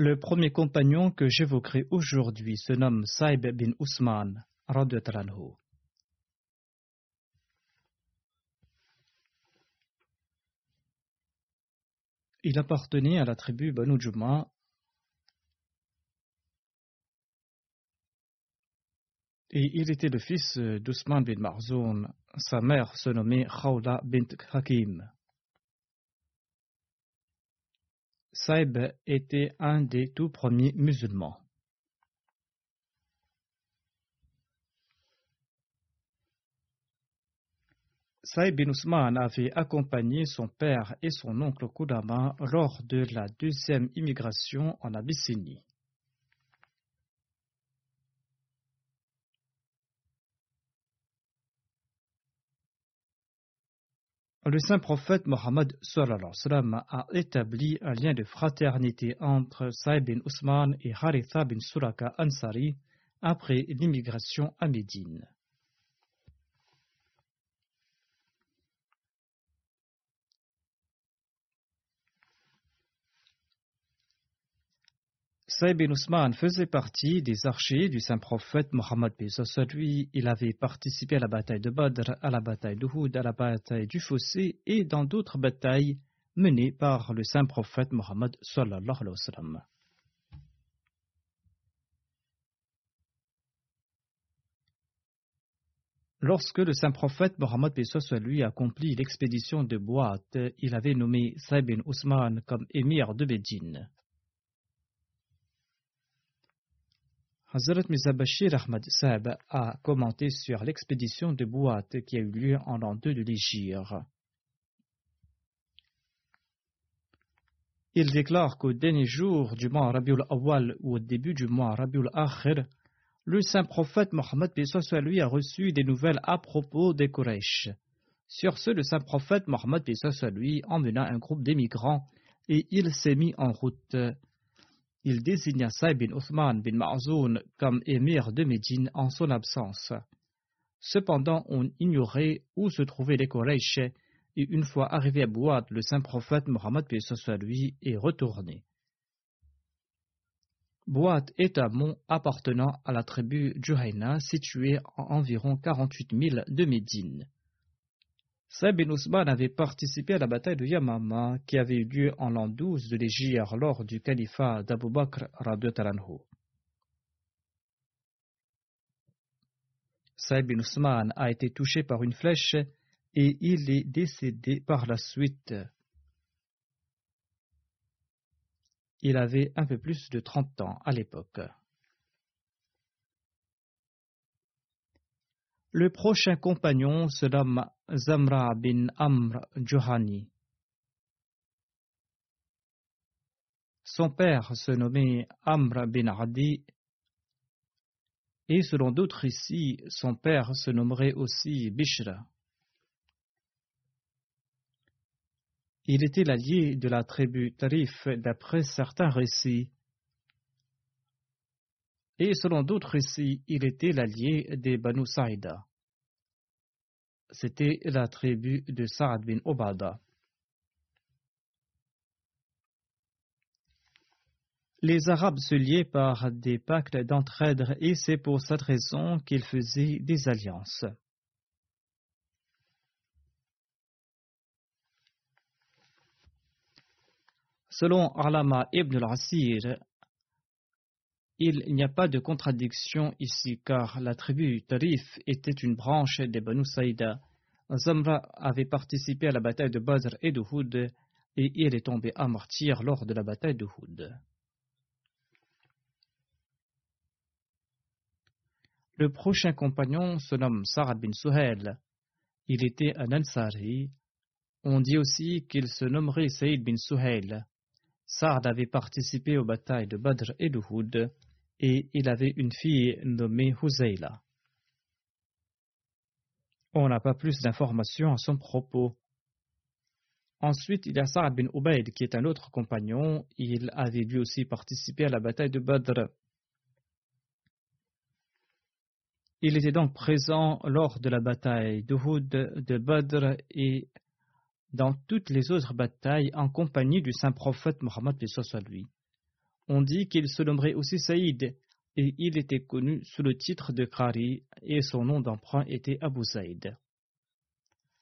Le premier compagnon que j'évoquerai aujourd'hui se nomme Saïb bin anhu. Il appartenait à la tribu Banu Juma et il était le fils d'Ousmane bin Marzoun. Sa mère se nommait Khawla bint Hakim. Saïb était un des tout premiers musulmans. Saïb bin Ousmane avait accompagné son père et son oncle Koudama lors de la deuxième immigration en Abyssinie. Le saint prophète Mohammed a établi un lien de fraternité entre Saïd bin Ousmane et Haritha bin Suraka Ansari après l'immigration à Médine. Saïd bin Ousmane faisait partie des archers du saint prophète Mohammed lui. Il avait participé à la bataille de Badr, à la bataille d'Uhud, à la bataille du Fossé et dans d'autres batailles menées par le saint prophète Mohammed. Lorsque le saint prophète Mohammed lui accomplit l'expédition de Boîte, il avait nommé Saïd bin Ousmane comme émir de Bédine. Hazrat Mirza Bashir Ahmad Saab a commenté sur l'expédition de Bouat qui a eu lieu en l'an 2 de l'Égypte. Il déclare qu'au dernier jour du mois Rabiul Awal ou au début du mois Rabiul Akhir, le saint prophète Mohammed lui a reçu des nouvelles à propos des Quraysh. Sur ce, le saint prophète Mohammed lui emmena un groupe d'émigrants et il s'est mis en route il désigna Saïd bin Othman bin Ma'zoun comme émir de Médine en son absence. Cependant, on ignorait où se trouvaient les Quraysh et une fois arrivé à Bouad, le saint prophète Mohammed lui est retourné. Bouad est un mont appartenant à la tribu Juhayna situé à environ 48 000 de Médine. Saïd bin Ousmane avait participé à la bataille de Yamama qui avait eu lieu en l'an 12 de l'Égypte lors du califat d'Abu Bakr Talanhu. Saïd bin Ousmane a été touché par une flèche et il est décédé par la suite. Il avait un peu plus de 30 ans à l'époque. Le prochain compagnon se nomme Zamra bin Amr Johani. Son père se nommait Amr bin Adi et selon d'autres ici, son père se nommerait aussi Bishra. Il était l'allié de la tribu Tarif d'après certains récits. Et selon d'autres récits, il était l'allié des Banu Saïda. C'était la tribu de Saad bin Obada. Les Arabes se liaient par des pactes d'entraide et c'est pour cette raison qu'ils faisaient des alliances. Selon Alama ibn al-Asir, il n'y a pas de contradiction ici car la tribu Tarif était une branche des Banu Saïda. Zamra avait participé à la bataille de Badr et de et il est tombé à martyr lors de la bataille de Houd. Le prochain compagnon se nomme Sa'ad bin Suhail. Il était un Ansari. On dit aussi qu'il se nommerait Saïd bin Suhail. Sa'ad avait participé aux batailles de Badr et de et il avait une fille nommée Huzayla. On n'a pas plus d'informations à son propos. Ensuite, il y a Sa'ad bin Ubaid qui est un autre compagnon. Il avait lui aussi participé à la bataille de Badr. Il était donc présent lors de la bataille d'Uhud, de Badr et dans toutes les autres batailles en compagnie du saint prophète Mohammed lui. On dit qu'il se nommerait aussi Saïd et il était connu sous le titre de Qari et son nom d'emprunt était Abu Saïd.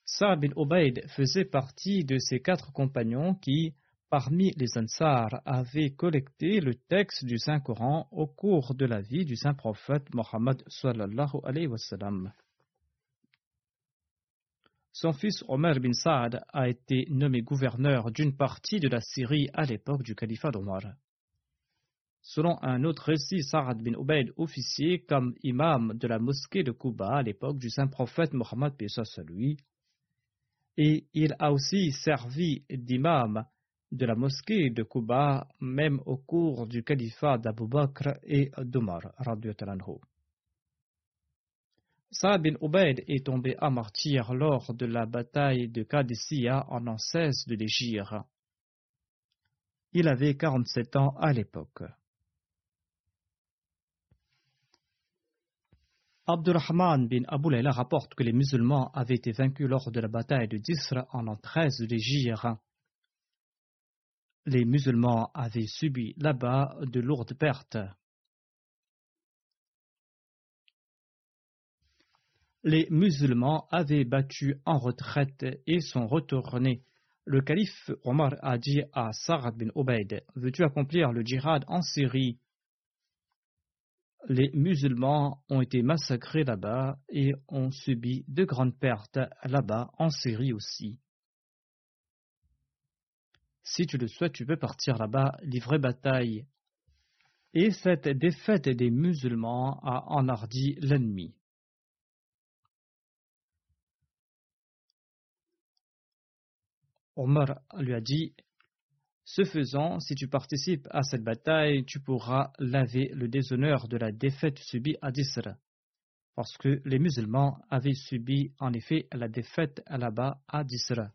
Sa bin Ubaid faisait partie de ces quatre compagnons qui, parmi les Ansar avaient collecté le texte du Saint-Coran au cours de la vie du Saint-Prophète Mohammed sallallahu alayhi wa sallam. Son fils Omar bin Saad a été nommé gouverneur d'une partie de la Syrie à l'époque du califat d'Omar. Selon un autre récit, Saad bin Ubaid, officier comme imam de la mosquée de Kuba à l'époque du Saint-Prophète Mohammed lui, et il a aussi servi d'imam de la mosquée de Kuba, même au cours du califat d'Abu Bakr et d'Omar. Saad bin Ubaid est tombé à martyr lors de la bataille de Qadisiyah en an 16 de l'Égypte. Il avait 47 ans à l'époque. Abdurrahman bin Abu rapporte que les musulmans avaient été vaincus lors de la bataille de Disra en an 13 de les musulmans avaient subi là-bas de lourdes pertes. Les musulmans avaient battu en retraite et sont retournés. Le calife Omar a dit à Sa'ad bin Obeid Veux-tu accomplir le djihad en Syrie? Les musulmans ont été massacrés là-bas et ont subi de grandes pertes là-bas en Syrie aussi. Si tu le souhaites, tu peux partir là-bas, livrer bataille. Et cette défaite des musulmans a enhardi l'ennemi. Omar lui a dit Ce faisant, si tu participes à cette bataille, tu pourras laver le déshonneur de la défaite subie à Disra. Parce que les musulmans avaient subi en effet la défaite là-bas à Disra.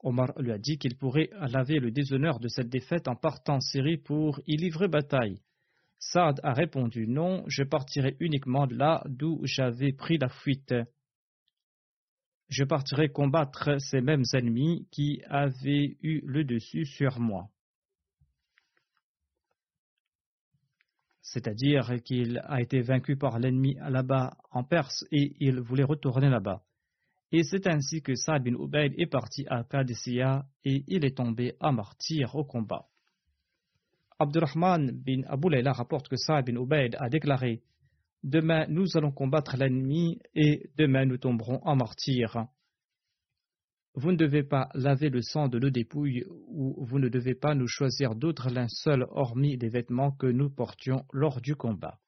Omar lui a dit qu'il pourrait laver le déshonneur de cette défaite en partant en Syrie pour y livrer bataille. Saad a répondu non, je partirai uniquement de là d'où j'avais pris la fuite. Je partirai combattre ces mêmes ennemis qui avaient eu le dessus sur moi. C'est-à-dire qu'il a été vaincu par l'ennemi là-bas en Perse et il voulait retourner là-bas. Et c'est ainsi que Saad bin Ubaid est parti à Qadisiyah et il est tombé à martyr au combat. Abdurrahman bin Abu Layla rapporte que Saad bin Ubaid a déclaré Demain nous allons combattre l'ennemi et demain nous tomberons en martyr. Vous ne devez pas laver le sang de nos dépouilles ou vous ne devez pas nous choisir d'autres linceuls hormis les vêtements que nous portions lors du combat.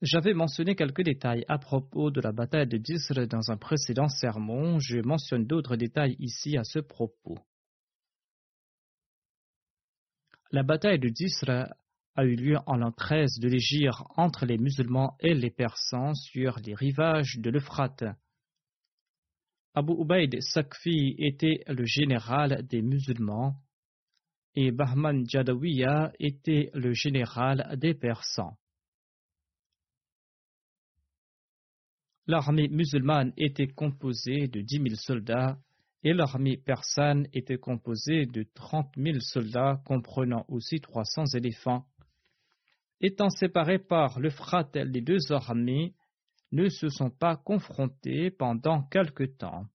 J'avais mentionné quelques détails à propos de la bataille de Disr dans un précédent sermon. Je mentionne d'autres détails ici à ce propos. La bataille de Disr a eu lieu en l'an 13 de l'Égypte entre les musulmans et les persans sur les rivages de l'Euphrate. Abu Ubaid Sakfi était le général des musulmans et Bahman Jadawiya était le général des persans. L'armée musulmane était composée de dix mille soldats et l'armée persane était composée de trente mille soldats comprenant aussi trois cents éléphants. Étant séparés par le fratel, les deux armées ne se sont pas confrontées pendant quelque temps.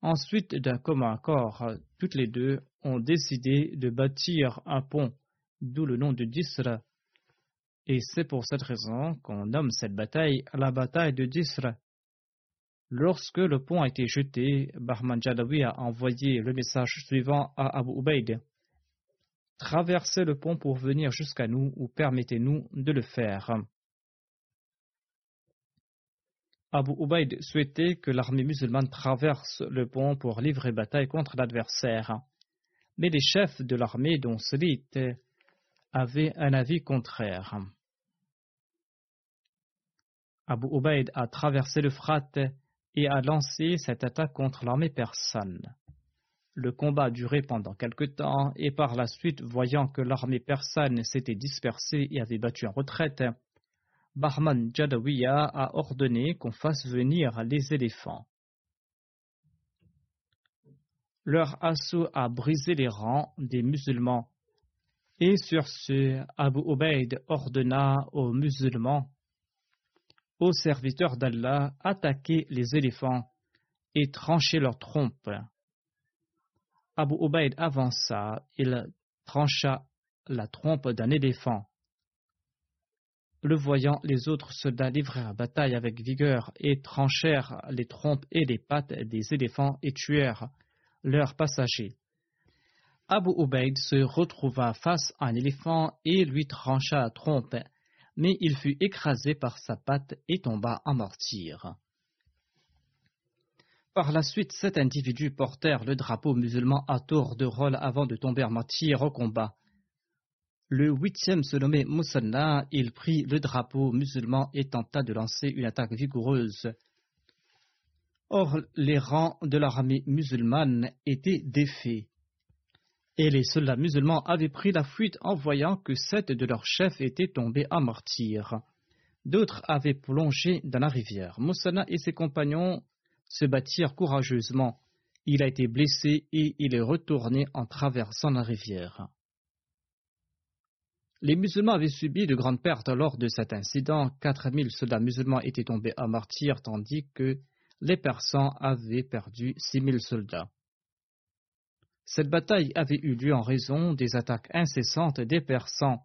Ensuite d'un commun accord, toutes les deux ont décidé de bâtir un pont, d'où le nom de Disra, et c'est pour cette raison qu'on nomme cette bataille la bataille de Disra. Lorsque le pont a été jeté, Bahman Jadawi a envoyé le message suivant à Abu Ubaid. Traversez le pont pour venir jusqu'à nous ou permettez-nous de le faire. Abu Ubaid souhaitait que l'armée musulmane traverse le pont pour livrer bataille contre l'adversaire. Mais les chefs de l'armée, dont Salit, avaient un avis contraire. Abu Ubaid a traversé le Frat et a lancé cette attaque contre l'armée persane. Le combat a duré pendant quelque temps et par la suite, voyant que l'armée persane s'était dispersée et avait battu en retraite, Bahman Jadawiya a ordonné qu'on fasse venir les éléphants. Leur assaut a brisé les rangs des musulmans et sur ce, Abu Ubaid ordonna aux musulmans aux serviteurs d'Allah, attaquer les éléphants et trancher leurs trompes. Abu Ubaid avança, il trancha la trompe d'un éléphant. Le voyant, les autres soldats livrèrent bataille avec vigueur et tranchèrent les trompes et les pattes des éléphants et tuèrent leurs passagers. Abu Ubaid se retrouva face à un éléphant et lui trancha la trompe mais il fut écrasé par sa patte et tomba en martyr. Par la suite, sept individus portèrent le drapeau musulman à tour de rôle avant de tomber en martyr au combat. Le huitième se nommait Moussanna, il prit le drapeau musulman et tenta de lancer une attaque vigoureuse. Or, les rangs de l'armée musulmane étaient défaits et les soldats musulmans avaient pris la fuite en voyant que sept de leurs chefs étaient tombés à martyr. D'autres avaient plongé dans la rivière. Moussana et ses compagnons se battirent courageusement. Il a été blessé et il est retourné en traversant la rivière. Les musulmans avaient subi de grandes pertes lors de cet incident. Quatre mille soldats musulmans étaient tombés à martyr, tandis que les Persans avaient perdu six mille soldats. Cette bataille avait eu lieu en raison des attaques incessantes des Persans.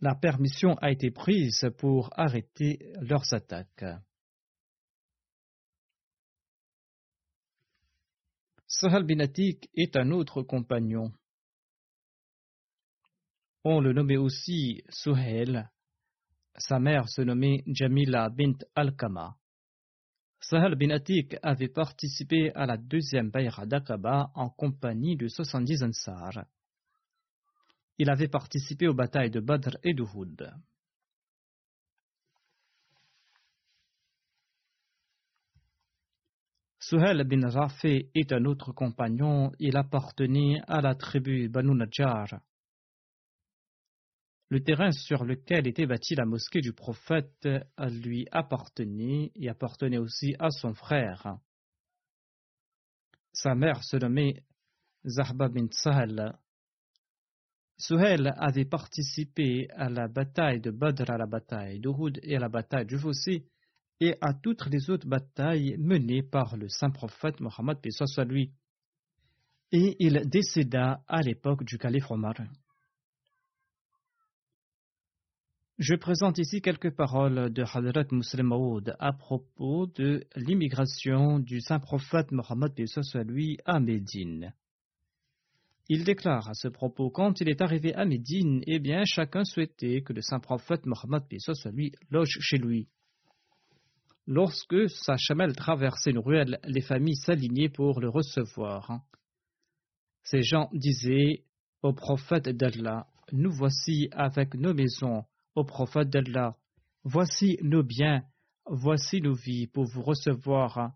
La permission a été prise pour arrêter leurs attaques. Sahal bin est un autre compagnon. On le nommait aussi Suhail. Sa mère se nommait Jamila bint Al-Kama. Sahel bin Atik avait participé à la deuxième Bayra d'Aqaba en compagnie de 70 Ansar. Il avait participé aux batailles de Badr et d'Uhud. Suhel bin Rafi est un autre compagnon, il appartenait à la tribu Banu Najjar. Le terrain sur lequel était bâtie la mosquée du prophète lui appartenait et appartenait aussi à son frère. Sa mère se nommait Zahba bin Sahel. Suhel avait participé à la bataille de Badr, à la bataille d'Uhud et à la bataille du Fossi et à toutes les autres batailles menées par le saint prophète Mohammed lui. Et il décéda à l'époque du calife Omar. Je présente ici quelques paroles de Hadrat Muslim à propos de l'immigration du saint prophète Mohammed lui à Médine. Il déclare à ce propos quand il est arrivé à Médine, eh bien, chacun souhaitait que le saint prophète Mohammed lui loge chez lui. Lorsque sa chamelle traversait une ruelle, les familles s'alignaient pour le recevoir. Ces gens disaient au prophète d'Allah Nous voici avec nos maisons, au prophète d'Allah, voici nos biens, voici nos vies pour vous recevoir.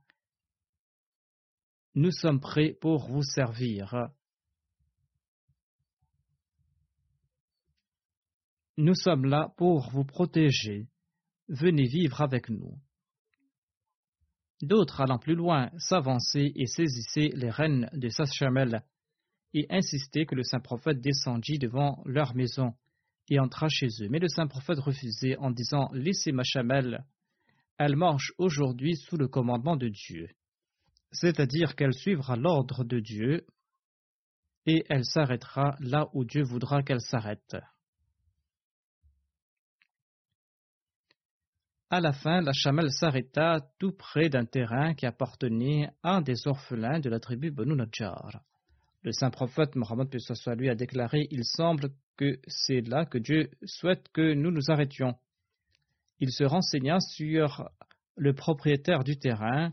Nous sommes prêts pour vous servir. Nous sommes là pour vous protéger. Venez vivre avec nous. D'autres, allant plus loin, s'avançaient et saisissaient les rênes de Sachamel et insistaient que le saint prophète descendît devant leur maison et entra chez eux. Mais le saint prophète refusait en disant Laissez ma chamelle, elle marche aujourd'hui sous le commandement de Dieu. C'est-à-dire qu'elle suivra l'ordre de Dieu et elle s'arrêtera là où Dieu voudra qu'elle s'arrête. À la fin, la chamelle s'arrêta tout près d'un terrain qui appartenait à un des orphelins de la tribu Banu. Le saint prophète Mohammed lui a déclaré Il semble que c'est là que Dieu souhaite que nous nous arrêtions. Il se renseigna sur le propriétaire du terrain.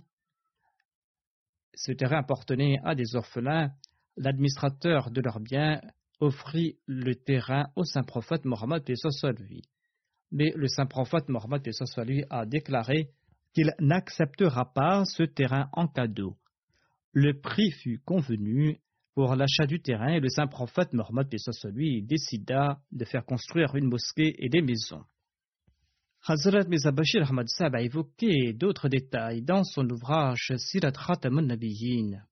Ce terrain appartenait à des orphelins. L'administrateur de leurs biens offrit le terrain au saint prophète Mohammed lui mais le saint prophète Mohammed lui a déclaré qu'il n'acceptera pas ce terrain en cadeau. Le prix fut convenu pour l'achat du terrain le saint prophète Mohammed lui décida de faire construire une mosquée et des maisons. Hazrat Mizabashir Ahmad Sab a évoqué d'autres détails dans son ouvrage Sirat Khatamun Nabiyyin.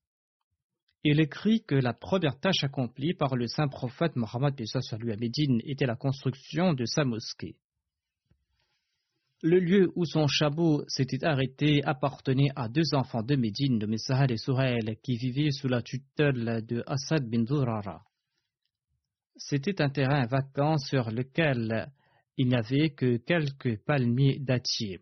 Il écrit que la première tâche accomplie par le saint prophète Mohammed lui à Médine était la construction de sa mosquée. Le lieu où son chameau s'était arrêté appartenait à deux enfants de Médine nommés Sahel et Sourel qui vivaient sous la tutelle de Assad bin Durara. C'était un terrain vacant sur lequel il n'y avait que quelques palmiers dattiers.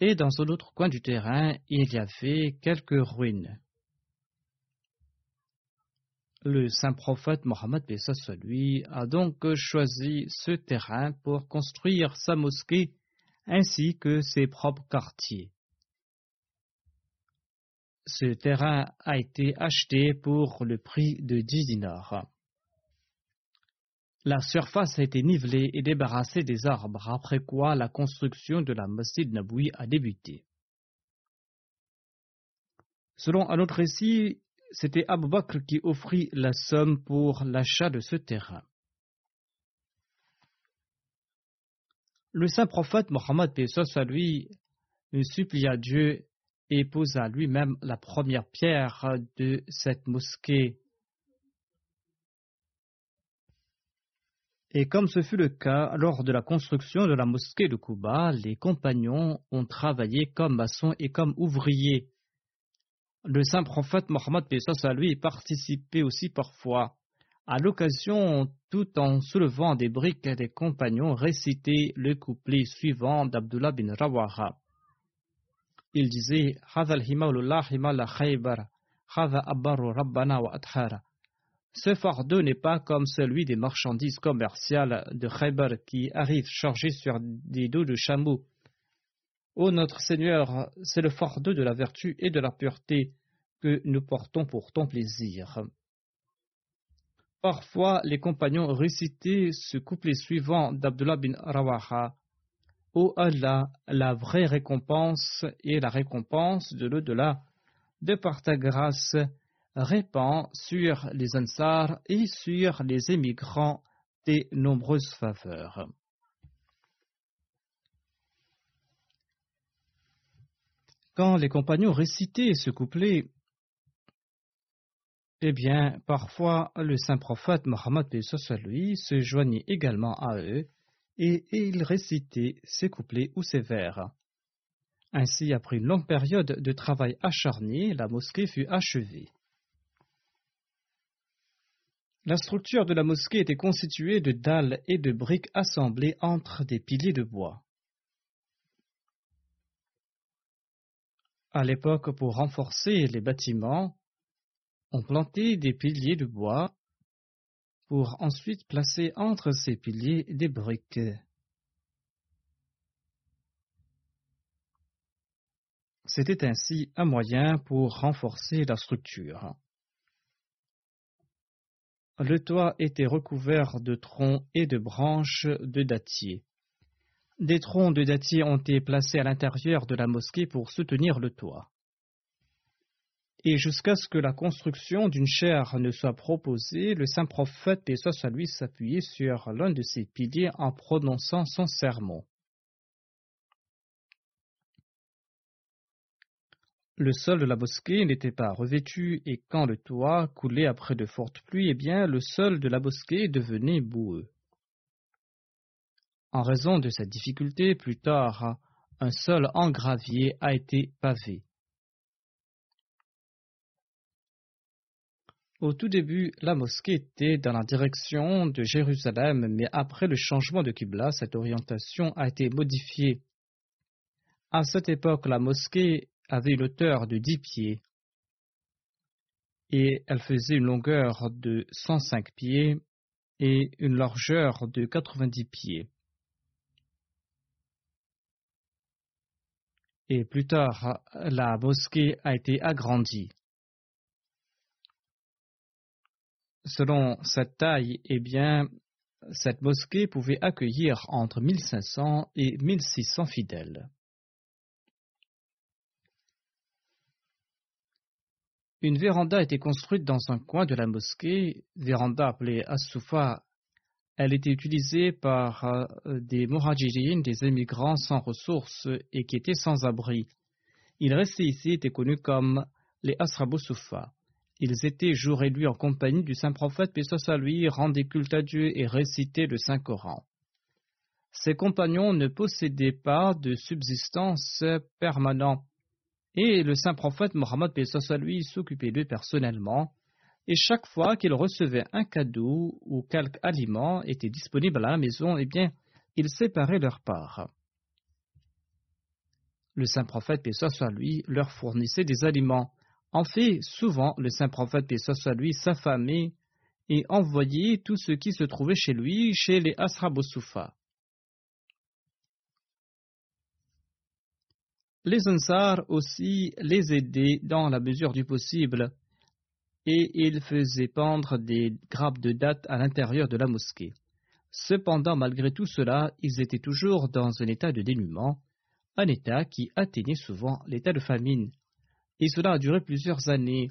Et dans un autre coin du terrain, il y avait quelques ruines le saint prophète Mohammed lui a donc choisi ce terrain pour construire sa mosquée ainsi que ses propres quartiers. Ce terrain a été acheté pour le prix de 10 dinars. La surface a été nivelée et débarrassée des arbres, après quoi la construction de la Masjid Naboui a débuté. Selon un autre récit, c'était Abu Bakr qui offrit la somme pour l'achat de ce terrain. Le saint prophète Mohammed à lui supplia Dieu et posa lui-même la première pierre de cette mosquée. Et comme ce fut le cas lors de la construction de la mosquée de Kuba, les compagnons ont travaillé comme maçons et comme ouvriers le saint prophète Mohammed à lui participait aussi parfois. À l'occasion, tout en soulevant des briques des compagnons, récitait le couplet suivant d'Abdullah bin Rawaha. Il disait Ce fardeau n'est pas comme celui des marchandises commerciales de Khaybar qui arrivent chargées sur des dos de chameaux Ô notre Seigneur, c'est le fardeau de la vertu et de la pureté que nous portons pour ton plaisir. Parfois, les compagnons récitaient ce couplet suivant d'Abdullah bin Rawaha. Ô Allah, la vraie récompense et la récompense de l'au-delà, de par ta grâce, répand sur les Ansars et sur les émigrants tes nombreuses faveurs. Quand les compagnons récitaient ce couplet, eh bien, parfois, le saint prophète Mohammed lui se joignait également à eux et, il récitait ses couplets ou ses vers. Ainsi, après une longue période de travail acharné, la mosquée fut achevée. La structure de la mosquée était constituée de dalles et de briques assemblées entre des piliers de bois. À l'époque, pour renforcer les bâtiments, ont planté des piliers de bois pour ensuite placer entre ces piliers des briques. C'était ainsi un moyen pour renforcer la structure. Le toit était recouvert de troncs et de branches de dattier. Des troncs de dattier ont été placés à l'intérieur de la mosquée pour soutenir le toit. Et jusqu'à ce que la construction d'une chaire ne soit proposée, le saint prophète, paix soit lui, s'appuyait sur l'un de ses piliers en prononçant son sermon. Le sol de la mosquée n'était pas revêtu et quand le toit coulait après de fortes pluies, eh bien, le sol de la mosquée devenait boueux. En raison de cette difficulté, plus tard, un sol en gravier a été pavé. Au tout début, la mosquée était dans la direction de Jérusalem, mais après le changement de Qibla, cette orientation a été modifiée. À cette époque, la mosquée avait une hauteur de 10 pieds et elle faisait une longueur de 105 pieds et une largeur de 90 pieds. Et plus tard, la mosquée a été agrandie. Selon cette taille, eh bien, cette mosquée pouvait accueillir entre 1500 et 1600 fidèles. Une véranda était construite dans un coin de la mosquée, véranda appelée As-Soufa. Elle était utilisée par euh, des Muhajirines, des émigrants sans ressources et qui étaient sans abri. Ils restaient ici étaient connus comme les Asrabu Soufa. Ils étaient jour et nuit en compagnie du saint prophète, paix à lui, rendaient culte à Dieu et récitaient le Saint-Coran. Ses compagnons ne possédaient pas de subsistance permanente et le saint prophète Mohammed soit lui s'occupait d'eux personnellement, et chaque fois qu'il recevait un cadeau ou quelque aliment était disponible à la maison, eh bien, il séparait leur part. Le saint prophète soit lui leur fournissait des aliments. En fait, souvent, le saint prophète soit lui s'affamait et envoyait tout ce qui se trouvait chez lui chez les Asrabosufa. Les Ansar aussi les aidaient dans la mesure du possible et ils faisaient pendre des grappes de dattes à l'intérieur de la mosquée. Cependant, malgré tout cela, ils étaient toujours dans un état de dénuement, un état qui atteignait souvent l'état de famine. Et cela a duré plusieurs années.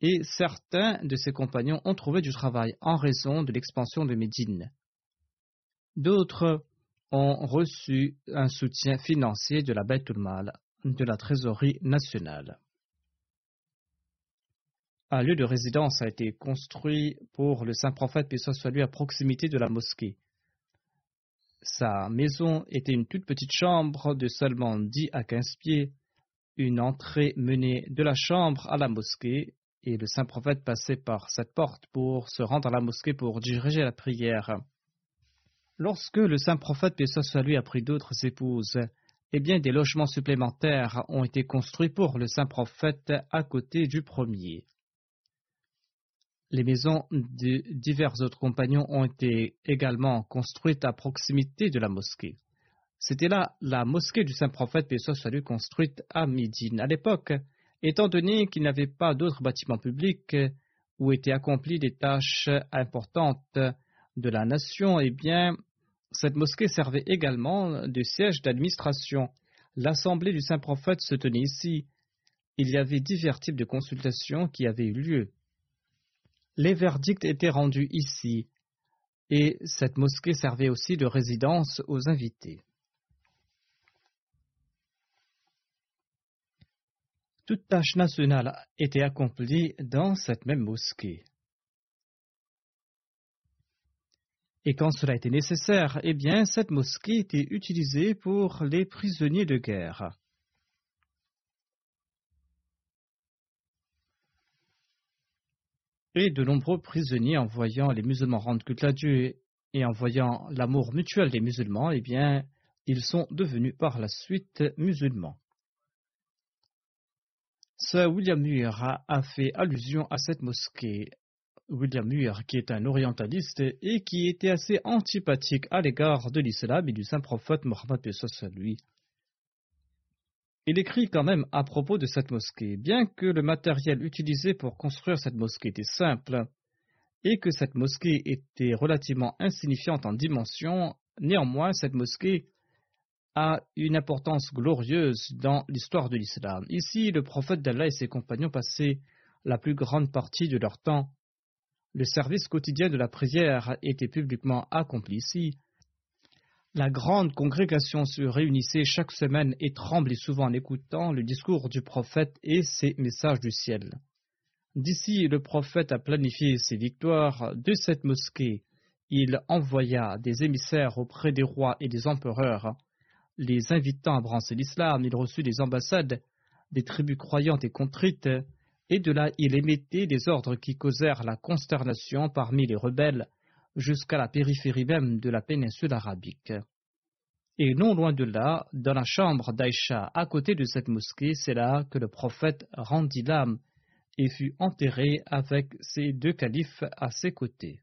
Et certains de ses compagnons ont trouvé du travail en raison de l'expansion de Médine. D'autres ont reçu un soutien financier de la Baitul Mal, de la trésorerie nationale. Un lieu de résidence a été construit pour le saint prophète, puis soit à proximité de la mosquée. Sa maison était une toute petite chambre de seulement 10 à 15 pieds. Une entrée menait de la chambre à la mosquée et le saint prophète passait par cette porte pour se rendre à la mosquée pour diriger la prière. Lorsque le saint prophète, paix soit lui, a pris d'autres épouses, eh bien des logements supplémentaires ont été construits pour le saint prophète à côté du premier. Les maisons de divers autres compagnons ont été également construites à proximité de la mosquée. C'était là la mosquée du saint prophète, paix soit construite à Médine. À l'époque, étant donné qu'il n'y avait pas d'autres bâtiments publics où étaient accomplies des tâches importantes de la nation, eh bien, cette mosquée servait également de siège d'administration. L'assemblée du saint prophète se tenait ici. Il y avait divers types de consultations qui avaient eu lieu. Les verdicts étaient rendus ici, et cette mosquée servait aussi de résidence aux invités. Toute tâche nationale était accomplie dans cette même mosquée. Et quand cela était nécessaire, eh bien, cette mosquée était utilisée pour les prisonniers de guerre. De nombreux prisonniers, en voyant les musulmans rendre culte à Dieu et en voyant l'amour mutuel des musulmans, eh bien, ils sont devenus par la suite musulmans. Sir William Muir a, fait allusion à cette mosquée. William Muir, qui est un orientaliste et qui était assez antipathique à l'égard de l'islam et du saint prophète Mohammed lui. Il écrit quand même à propos de cette mosquée, bien que le matériel utilisé pour construire cette mosquée était simple et que cette mosquée était relativement insignifiante en dimension, néanmoins cette mosquée a une importance glorieuse dans l'histoire de l'islam. Ici, le prophète d'Allah et ses compagnons passaient la plus grande partie de leur temps. Le service quotidien de la prière était publiquement accompli ici. La grande congrégation se réunissait chaque semaine et tremblait souvent en écoutant le discours du prophète et ses messages du ciel. D'ici, le prophète a planifié ses victoires de cette mosquée. Il envoya des émissaires auprès des rois et des empereurs les invitant à brancher l'islam, il reçut des ambassades des tribus croyantes et contrites, et de là il émettait des ordres qui causèrent la consternation parmi les rebelles jusqu'à la périphérie même de la péninsule arabique. Et non loin de là, dans la chambre d'Aïcha, à côté de cette mosquée, c'est là que le prophète rendit l'âme et fut enterré avec ses deux califes à ses côtés.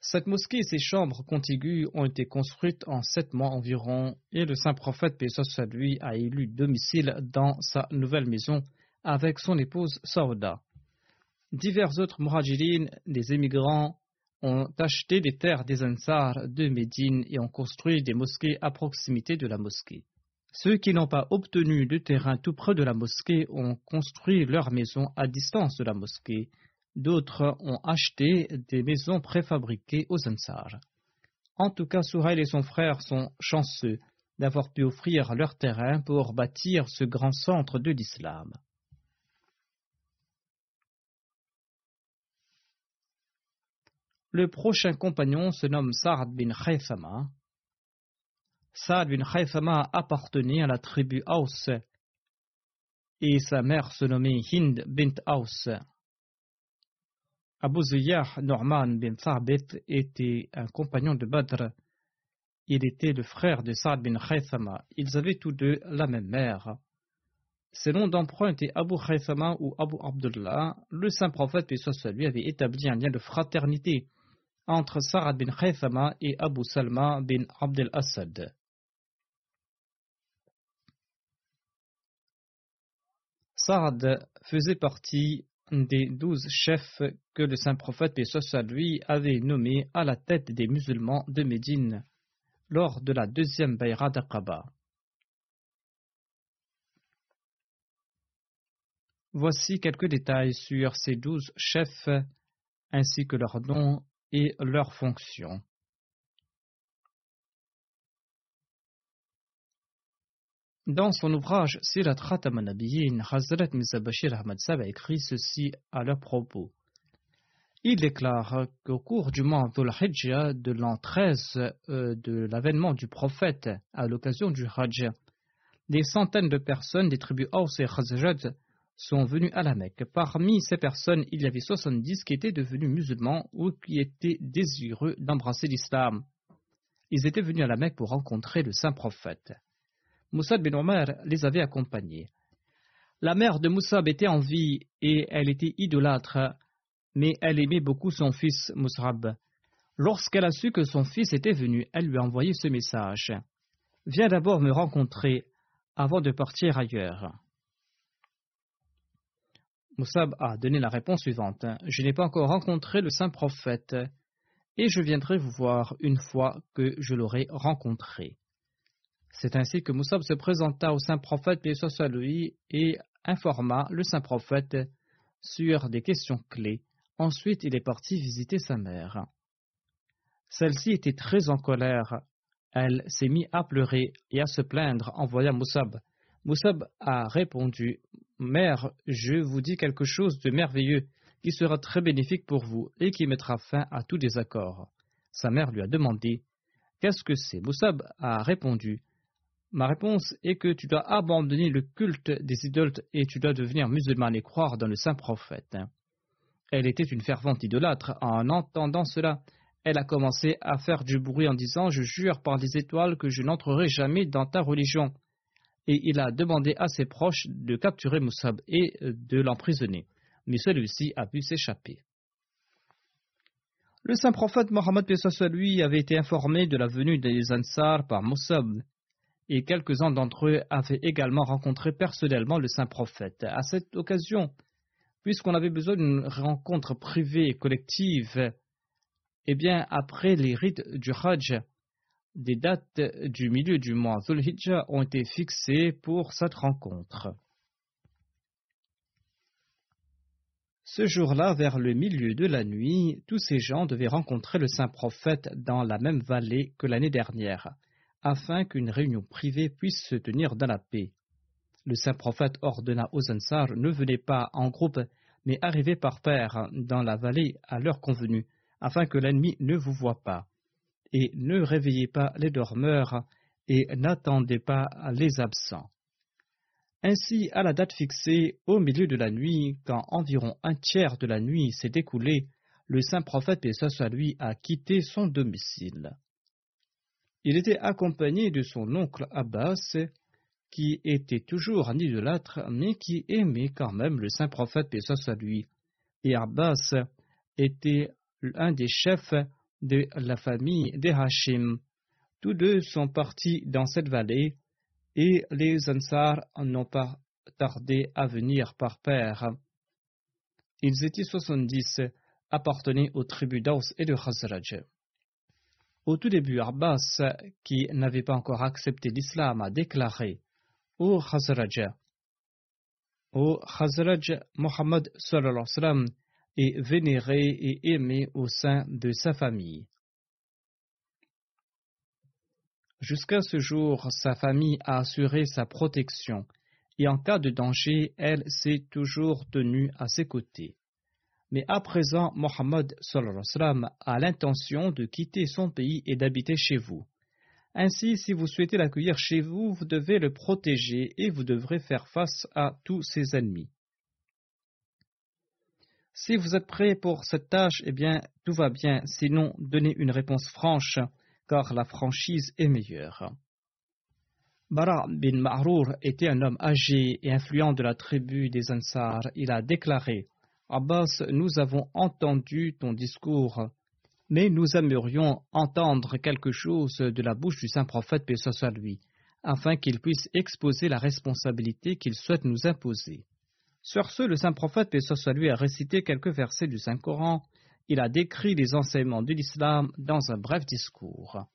Cette mosquée et ses chambres contiguës ont été construites en sept mois environ, et le saint prophète Pesos lui a élu domicile dans sa nouvelle maison avec son épouse Saouda. Divers autres muhajirines, des émigrants, ont acheté des terres des Ansar de Médine et ont construit des mosquées à proximité de la mosquée. Ceux qui n'ont pas obtenu de terrain tout près de la mosquée ont construit leur maison à distance de la mosquée D'autres ont acheté des maisons préfabriquées aux Ansar. En tout cas, Sourail et son frère sont chanceux d'avoir pu offrir leur terrain pour bâtir ce grand centre de l'islam. Le prochain compagnon se nomme Sa'ad bin Khaythama. Sa'ad bin Khaythama appartenait à la tribu Aus et sa mère se nommait Hind bint Aus. Abu Ziyah Norman bin Thabit était un compagnon de Badr. Il était le frère de Saad bin Khaythama. Ils avaient tous deux la même mère. Ses noms d'emprunt étaient Abu Khaythama ou Abu Abdullah. Le saint prophète, puis soit lui, avait établi un lien de fraternité entre Saad bin Khaythama et Abu Salma bin Abdel Assad. Saad faisait partie des douze chefs que le saint prophète, paix lui, avait nommés à la tête des musulmans de Médine lors de la deuxième Bayra d'Aqaba. Voici quelques détails sur ces douze chefs ainsi que leurs noms et leurs fonctions. Dans son ouvrage Sirat Khatam Hazrat Mirza Bashir Ahmad Sab a écrit ceci à leur propos. Il déclare qu'au cours du mois Dhul de l'an 13 euh, de l'avènement du prophète à l'occasion du Hajj, des centaines de personnes des tribus Aus et Khazraj sont venues à la Mecque. Parmi ces personnes, il y avait 70 qui étaient devenus musulmans ou qui étaient désireux d'embrasser l'islam. Ils étaient venus à la Mecque pour rencontrer le saint prophète. Moussab bin Omar les avait accompagnés. La mère de Moussab était en vie et elle était idolâtre, mais elle aimait beaucoup son fils Moussab. Lorsqu'elle a su que son fils était venu, elle lui a envoyé ce message. Viens d'abord me rencontrer avant de partir ailleurs. Moussab a donné la réponse suivante. Je n'ai pas encore rencontré le saint prophète, et je viendrai vous voir une fois que je l'aurai rencontré. C'est ainsi que Moussab se présenta au saint prophète, et informa le saint prophète sur des questions clés. Ensuite, il est parti visiter sa mère. Celle-ci était très en colère. Elle s'est mise à pleurer et à se plaindre en voyant Moussab. Moussab a répondu Mère, je vous dis quelque chose de merveilleux qui sera très bénéfique pour vous et qui mettra fin à tout désaccord. Sa mère lui a demandé Qu'est-ce que c'est? Moussab a répondu Ma réponse est que tu dois abandonner le culte des idoles et tu dois devenir musulman et croire dans le saint prophète. Elle était une fervente idolâtre. En entendant cela, elle a commencé à faire du bruit en disant Je jure par les étoiles que je n'entrerai jamais dans ta religion. Et il a demandé à ses proches de capturer Moussab et de l'emprisonner. Mais celui-ci a pu s'échapper. Le saint prophète Mohammed lui avait été informé de la venue des Ansar par Moussab, et quelques-uns d'entre eux avaient également rencontré personnellement le saint prophète. À cette occasion, puisqu'on avait besoin d'une rencontre privée et collective, eh bien, après les rites du Hajj, des dates du milieu du mois Dhul-Hijjah ont été fixées pour cette rencontre. Ce jour-là, vers le milieu de la nuit, tous ces gens devaient rencontrer le saint prophète dans la même vallée que l'année dernière, afin qu'une réunion privée puisse se tenir dans la paix. Le saint prophète ordonna aux Ansar ne venez pas en groupe, mais arrivez par paire dans la vallée à l'heure convenue, afin que l'ennemi ne vous voie pas et ne réveillez pas les dormeurs et n'attendez pas les absents. Ainsi, à la date fixée, au milieu de la nuit, quand environ un tiers de la nuit s'est écoulé, le saint prophète, soit lui, a quitté son domicile. Il était accompagné de son oncle Abbas, qui était toujours un idolâtre, mais qui aimait quand même le saint prophète, soit lui. Et Abbas était un des chefs de la famille des Hashim. Tous deux sont partis dans cette vallée et les Ansar n'ont pas tardé à venir par paire. Ils étaient soixante-dix, appartenaient aux tribus d'Aus et de Khazraj. Au tout début, Abbas, qui n'avait pas encore accepté l'islam, a déclaré Ô Khazraj, Ô Khazraj, Mohammed sallallahu et vénéré et aimé au sein de sa famille. Jusqu'à ce jour, sa famille a assuré sa protection et en cas de danger, elle s'est toujours tenue à ses côtés. Mais à présent, Mohammed a l'intention de quitter son pays et d'habiter chez vous. Ainsi, si vous souhaitez l'accueillir chez vous, vous devez le protéger et vous devrez faire face à tous ses ennemis. Si vous êtes prêt pour cette tâche, eh bien, tout va bien. Sinon, donnez une réponse franche, car la franchise est meilleure. Bara bin Ma'rour était un homme âgé et influent de la tribu des Ansar. Il a déclaré Abbas, nous avons entendu ton discours, mais nous aimerions entendre quelque chose de la bouche du saint prophète, paix soit lui, afin qu'il puisse exposer la responsabilité qu'il souhaite nous imposer. Sur ce, le saint prophète, paix soit a récité quelques versets du Saint-Coran. Il a décrit les enseignements de l'islam dans un bref discours.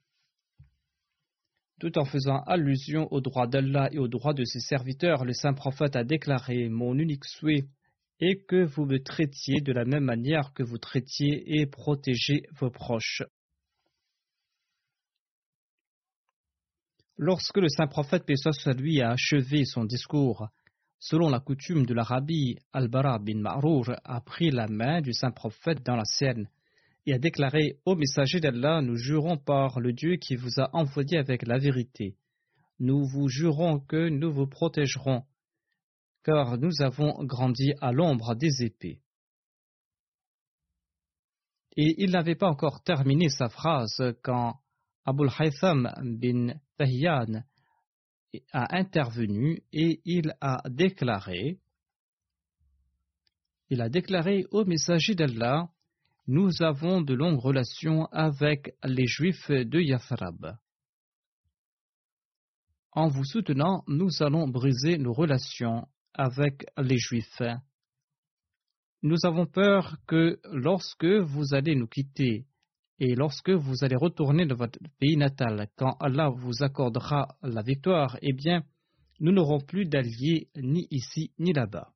Tout en faisant allusion aux droits d'Allah et aux droits de ses serviteurs, le saint prophète a déclaré Mon unique souhait est que vous me traitiez de la même manière que vous traitiez et protégez vos proches. Lorsque le saint prophète, soit lui, a achevé son discours, Selon la coutume de l'Arabie, Al-Bara bin Ma'rour a pris la main du saint prophète dans la sienne et a déclaré Ô messager d'Allah, nous jurons par le Dieu qui vous a envoyé avec la vérité. Nous vous jurons que nous vous protégerons, car nous avons grandi à l'ombre des épées. Et il n'avait pas encore terminé sa phrase quand Abul Haytham bin Tahyan a intervenu et il a déclaré il a déclaré au messager d'Allah Nous avons de longues relations avec les Juifs de Yathrab. En vous soutenant, nous allons briser nos relations avec les Juifs. Nous avons peur que lorsque vous allez nous quitter et lorsque vous allez retourner dans votre pays natal, quand Allah vous accordera la victoire, eh bien, nous n'aurons plus d'alliés ni ici ni là-bas.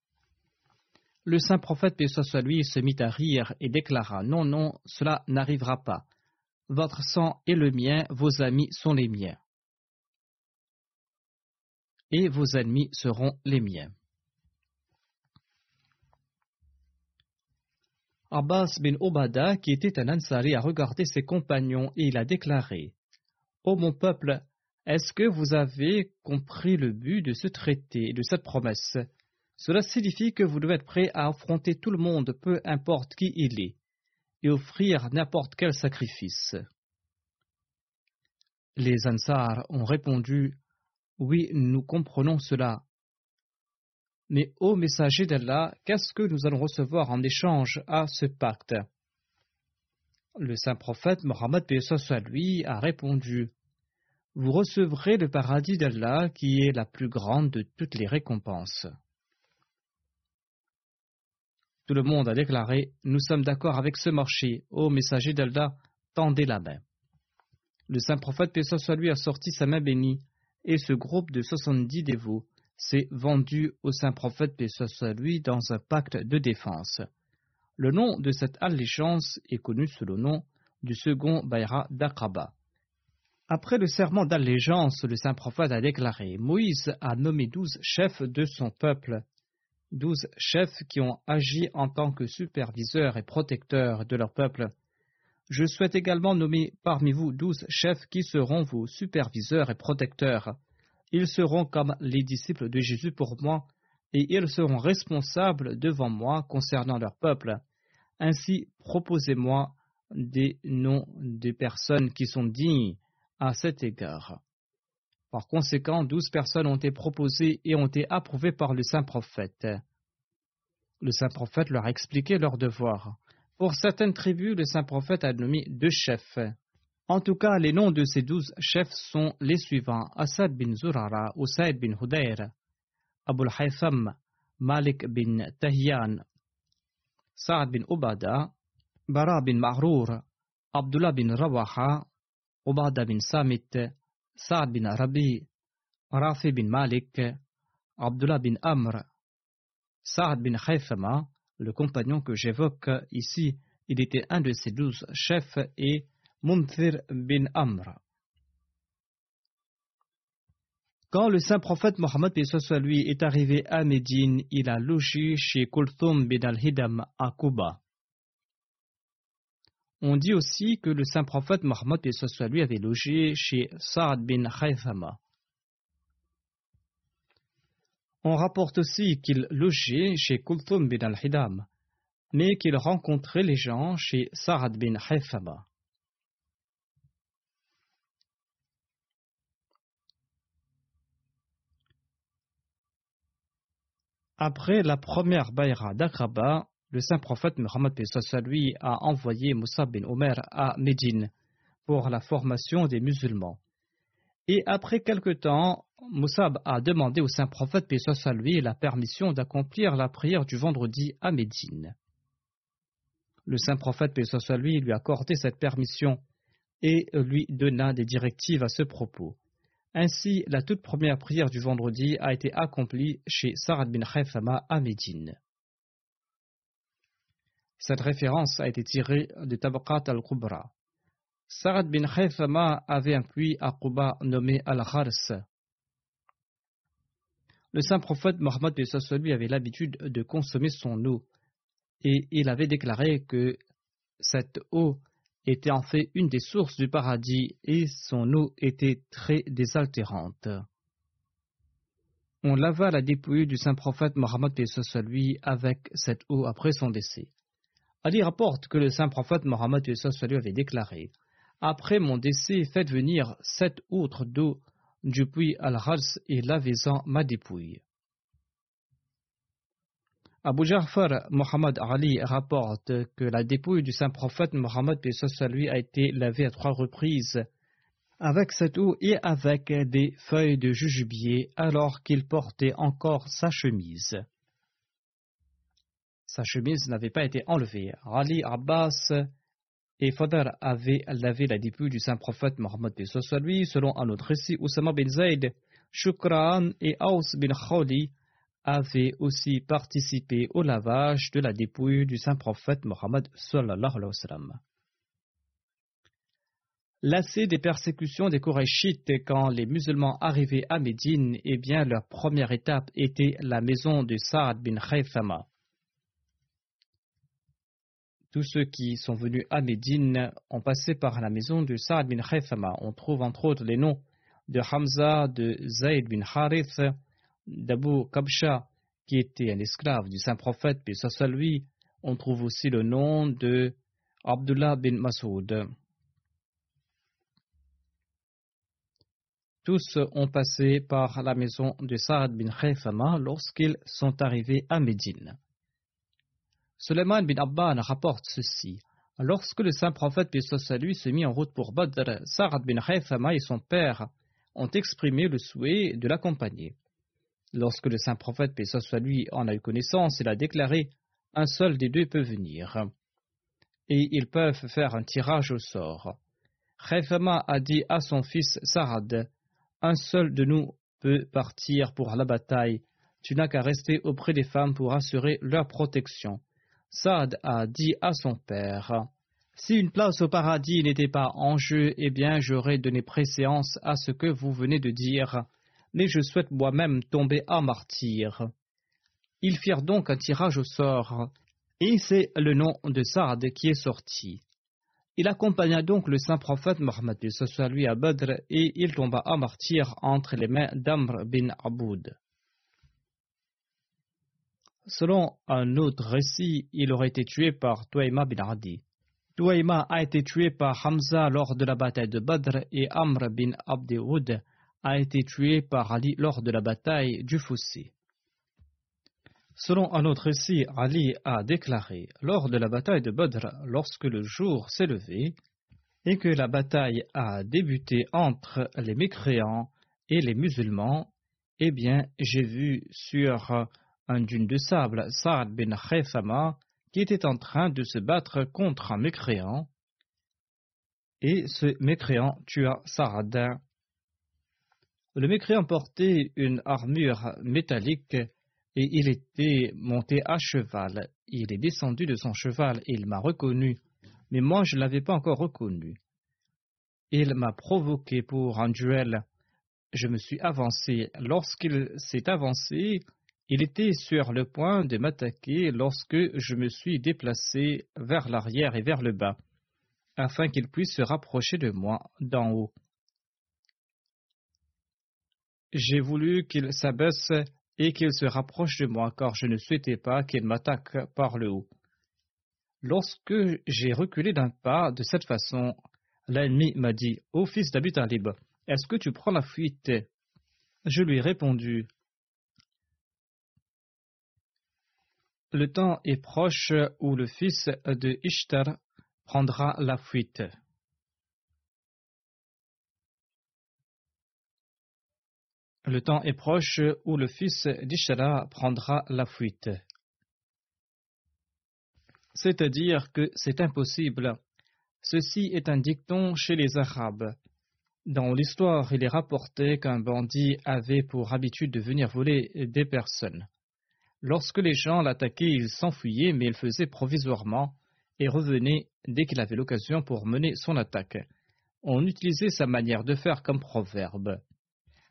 Le saint prophète, paix soit lui, se mit à rire et déclara Non, non, cela n'arrivera pas. Votre sang est le mien, vos amis sont les miens. Et vos ennemis seront les miens. Abbas bin Obada, qui était un Ansari, a regardé ses compagnons et il a déclaré Ô mon peuple, est-ce que vous avez compris le but de ce traité et de cette promesse? Cela signifie que vous devez être prêt à affronter tout le monde, peu importe qui il est, et offrir n'importe quel sacrifice. Les Ansar ont répondu Oui, nous comprenons cela. Mais ô messager d'Allah, qu'est-ce que nous allons recevoir en échange à ce pacte? Le saint prophète Mohammed lui a répondu Vous recevrez le paradis d'Allah qui est la plus grande de toutes les récompenses. Tout le monde a déclaré Nous sommes d'accord avec ce marché. Ô messager d'Allah, tendez la main. Le saint prophète paix lui a sorti sa main bénie, et ce groupe de soixante-dix dévots s'est vendu au saint prophète paix lui dans un pacte de défense. Le nom de cette allégeance est connu sous le nom du second Bayra d'Aqaba. Après le serment d'allégeance, le saint prophète a déclaré Moïse a nommé douze chefs de son peuple douze chefs qui ont agi en tant que superviseurs et protecteurs de leur peuple. Je souhaite également nommer parmi vous douze chefs qui seront vos superviseurs et protecteurs. Ils seront comme les disciples de Jésus pour moi, et ils seront responsables devant moi concernant leur peuple. Ainsi, proposez-moi des noms de personnes qui sont dignes à cet égard. Par conséquent, douze personnes ont été proposées et ont été approuvées par le saint prophète. Le saint prophète leur a expliqué leur devoir. Pour certaines tribus, le saint prophète a nommé deux chefs. En tout cas, les noms de ces douze chefs sont les suivants. Asad bin Zurara, Usaid bin Hudayr, Abul Haytham, Malik bin Tahyan, Saad bin Ubada, Bara bin Ma'rour, Abdullah bin Rawaha, Ubada bin Samit, Saad bin Arabi, Rafi bin Malik, Abdullah bin Amr, Saad bin Khaythama, le compagnon que j'évoque ici, il était un de ces douze chefs, et Munthir bin Amr. Quand le saint prophète Mohammed est arrivé à Médine, il a logé chez Kulthum bin al-Hidam à Kuba. On dit aussi que le saint prophète Mohammed lui avait logé chez Saad bin Khaythama. On rapporte aussi qu'il logeait chez Kulthum bin al-Hidam, mais qu'il rencontrait les gens chez Saad bin Khaythama. Après la première bayra d'Akraba, le saint prophète Muhammad lui a envoyé Moussa bin Omer à Médine pour la formation des musulmans. Et après quelque temps, Moussab a demandé au saint prophète lui la permission d'accomplir la prière du vendredi à Médine. Le saint prophète lui lui a accordé cette permission et lui donna des directives à ce propos. Ainsi, la toute première prière du vendredi a été accomplie chez Sarad bin Khayfama à Médine. Cette référence a été tirée de Tabaqat al-Kubra. Sarad bin Khaythama avait un puits à Quba nommé Al-Khars. Le saint prophète Mohammed lui avait l'habitude de consommer son eau et il avait déclaré que cette eau était en fait une des sources du paradis et son eau était très désaltérante. On lava la dépouille du saint prophète Mohammed lui avec cette eau après son décès. Ali rapporte que le saint prophète Mohammed avait déclaré Après mon décès, faites venir sept autres d'eau du puits Al-Hals et lavez-en ma dépouille. Abu Ja'far Muhammad Ali rapporte que la dépouille du saint prophète Mohammed lui a été lavée à trois reprises avec cette eau et avec des feuilles de jujubier alors qu'il portait encore sa chemise. Sa chemise n'avait pas été enlevée. Ali Abbas et Fadr avaient lavé la dépouille du saint prophète Mohammed lui, selon un autre récit, Oussama bin Zayd, Shukran et Aus bin Khawli avaient aussi participé au lavage de la dépouille du saint prophète Mohammed. Lassés des persécutions des Korachites quand les musulmans arrivaient à Médine, eh bien leur première étape était la maison de Saad bin Khaythama. Tous ceux qui sont venus à Médine ont passé par la maison de Saad bin Khaythama. On trouve entre autres les noms de Hamza, de Zayd bin Harith, d'Abu Kabsha, qui était un esclave du saint prophète, puis ça lui. On trouve aussi le nom de Abdullah bin Masoud. Tous ont passé par la maison de Saad bin Khayfama lorsqu'ils sont arrivés à Médine. Suleiman bin Abban rapporte ceci. Lorsque le saint prophète lui se mit en route pour Badr, Saad bin Khayfama et son père ont exprimé le souhait de l'accompagner. Lorsque le saint prophète Pessoa lui en a eu connaissance, il a déclaré Un seul des deux peut venir. Et ils peuvent faire un tirage au sort. Khayfama a dit à son fils Saad Un seul de nous peut partir pour la bataille. Tu n'as qu'à rester auprès des femmes pour assurer leur protection. Saad a dit à son père Si une place au paradis n'était pas en jeu, eh bien j'aurais donné préséance à ce que vous venez de dire, mais je souhaite moi-même tomber en martyr. Ils firent donc un tirage au sort, et c'est le nom de Saad qui est sorti. Il accompagna donc le saint prophète Mohammed, ce soit lui à Badr, et il tomba en martyr entre les mains d'Amr bin Aboud. Selon un autre récit, il aurait été tué par Touaima bin Adi. Touaima a été tué par Hamza lors de la bataille de Badr et Amr bin Abdewoud a été tué par Ali lors de la bataille du Foussi. Selon un autre récit, Ali a déclaré lors de la bataille de Badr, lorsque le jour s'est levé, et que la bataille a débuté entre les mécréants et les musulmans, eh bien, j'ai vu sur un dune de sable, Saad bin Khaythama, qui était en train de se battre contre un mécréant, et ce mécréant tua Saad. Le mécréant portait une armure métallique et il était monté à cheval. Il est descendu de son cheval et il m'a reconnu, mais moi je ne l'avais pas encore reconnu. Il m'a provoqué pour un duel. Je me suis avancé. Lorsqu'il s'est avancé, il était sur le point de m'attaquer lorsque je me suis déplacé vers l'arrière et vers le bas, afin qu'il puisse se rapprocher de moi d'en haut. J'ai voulu qu'il s'abaisse et qu'il se rapproche de moi, car je ne souhaitais pas qu'il m'attaque par le haut. Lorsque j'ai reculé d'un pas de cette façon, l'ennemi m'a dit Ô fils d'Abu Talib, est-ce que tu prends la fuite? Je lui ai répondu Le temps est proche où le fils de Ishtar prendra la fuite. Le temps est proche où le fils d'Ishtar prendra la fuite. C'est-à-dire que c'est impossible. Ceci est un dicton chez les Arabes. Dans l'histoire, il est rapporté qu'un bandit avait pour habitude de venir voler des personnes. Lorsque les gens l'attaquaient, il s'enfuyait, mais il faisait provisoirement et revenait dès qu'il avait l'occasion pour mener son attaque. On utilisait sa manière de faire comme proverbe,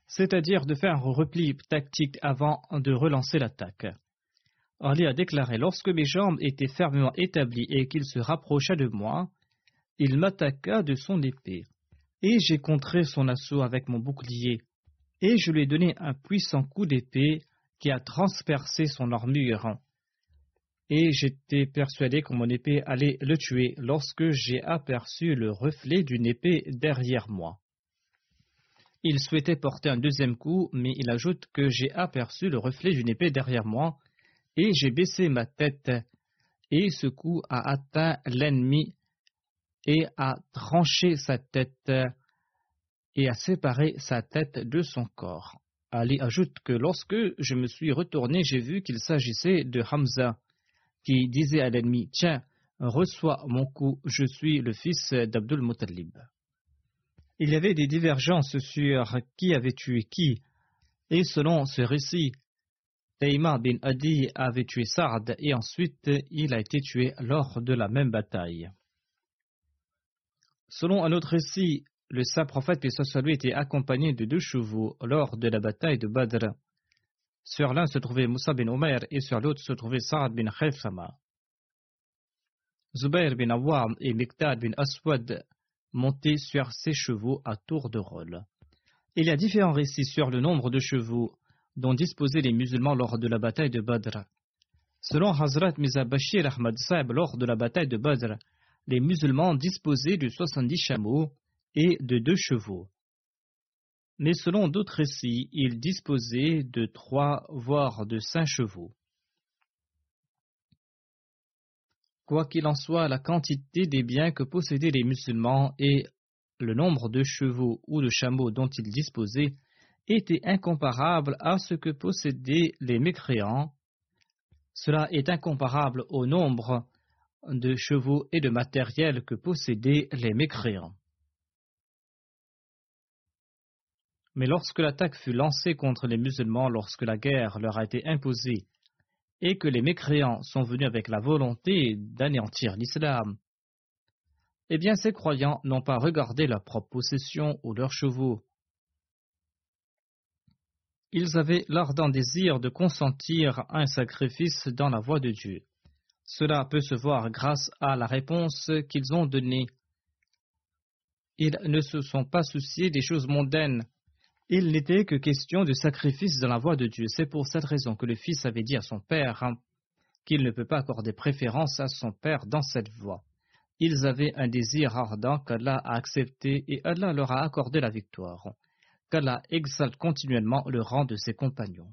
c'est-à-dire de faire un repli tactique avant de relancer l'attaque. Ali a déclaré Lorsque mes jambes étaient fermement établies et qu'il se rapprocha de moi, il m'attaqua de son épée, et j'ai contré son assaut avec mon bouclier, et je lui ai donné un puissant coup d'épée qui a transpercé son armure. Et j'étais persuadé que mon épée allait le tuer lorsque j'ai aperçu le reflet d'une épée derrière moi. Il souhaitait porter un deuxième coup, mais il ajoute que j'ai aperçu le reflet d'une épée derrière moi, et j'ai baissé ma tête, et ce coup a atteint l'ennemi et a tranché sa tête et a séparé sa tête de son corps. Ali ajoute que lorsque je me suis retourné, j'ai vu qu'il s'agissait de Hamza, qui disait à l'ennemi Tiens, reçois mon coup, je suis le fils d'Abdul Muttalib. Il y avait des divergences sur qui avait tué qui, et selon ce récit, Taïma bin Adi avait tué Sard et ensuite il a été tué lors de la même bataille. Selon un autre récit, le saint prophète, lui, était accompagné de deux chevaux lors de la bataille de Badr. Sur l'un se trouvait Moussa bin Omer et sur l'autre se trouvait Saad bin Khayfama. Zubair bin Awam et Miqdad bin Aswad montaient sur ces chevaux à tour de rôle. Il y a différents récits sur le nombre de chevaux dont disposaient les musulmans lors de la bataille de Badr. Selon Hazrat Mizabashir Ahmad Saeb, lors de la bataille de Badr, les musulmans disposaient de 70 chameaux et de deux chevaux. mais selon d'autres récits, il disposait de trois voire de cinq chevaux. Quoi qu'il en soit, la quantité des biens que possédaient les musulmans et le nombre de chevaux ou de chameaux dont ils disposaient était incomparable à ce que possédaient les mécréants. Cela est incomparable au nombre de chevaux et de matériel que possédaient les mécréants. Mais lorsque l'attaque fut lancée contre les musulmans, lorsque la guerre leur a été imposée, et que les mécréants sont venus avec la volonté d'anéantir l'islam, eh bien ces croyants n'ont pas regardé leur propre possession ou leurs chevaux. Ils avaient l'ardent désir de consentir à un sacrifice dans la voie de Dieu. Cela peut se voir grâce à la réponse qu'ils ont donnée. Ils ne se sont pas souciés des choses mondaines. Il n'était que question de sacrifice dans la voie de Dieu. C'est pour cette raison que le fils avait dit à son père hein, qu'il ne peut pas accorder préférence à son père dans cette voie. Ils avaient un désir ardent qu'Allah a accepté et Allah leur a accordé la victoire. Qu'Allah exalte continuellement le rang de ses compagnons.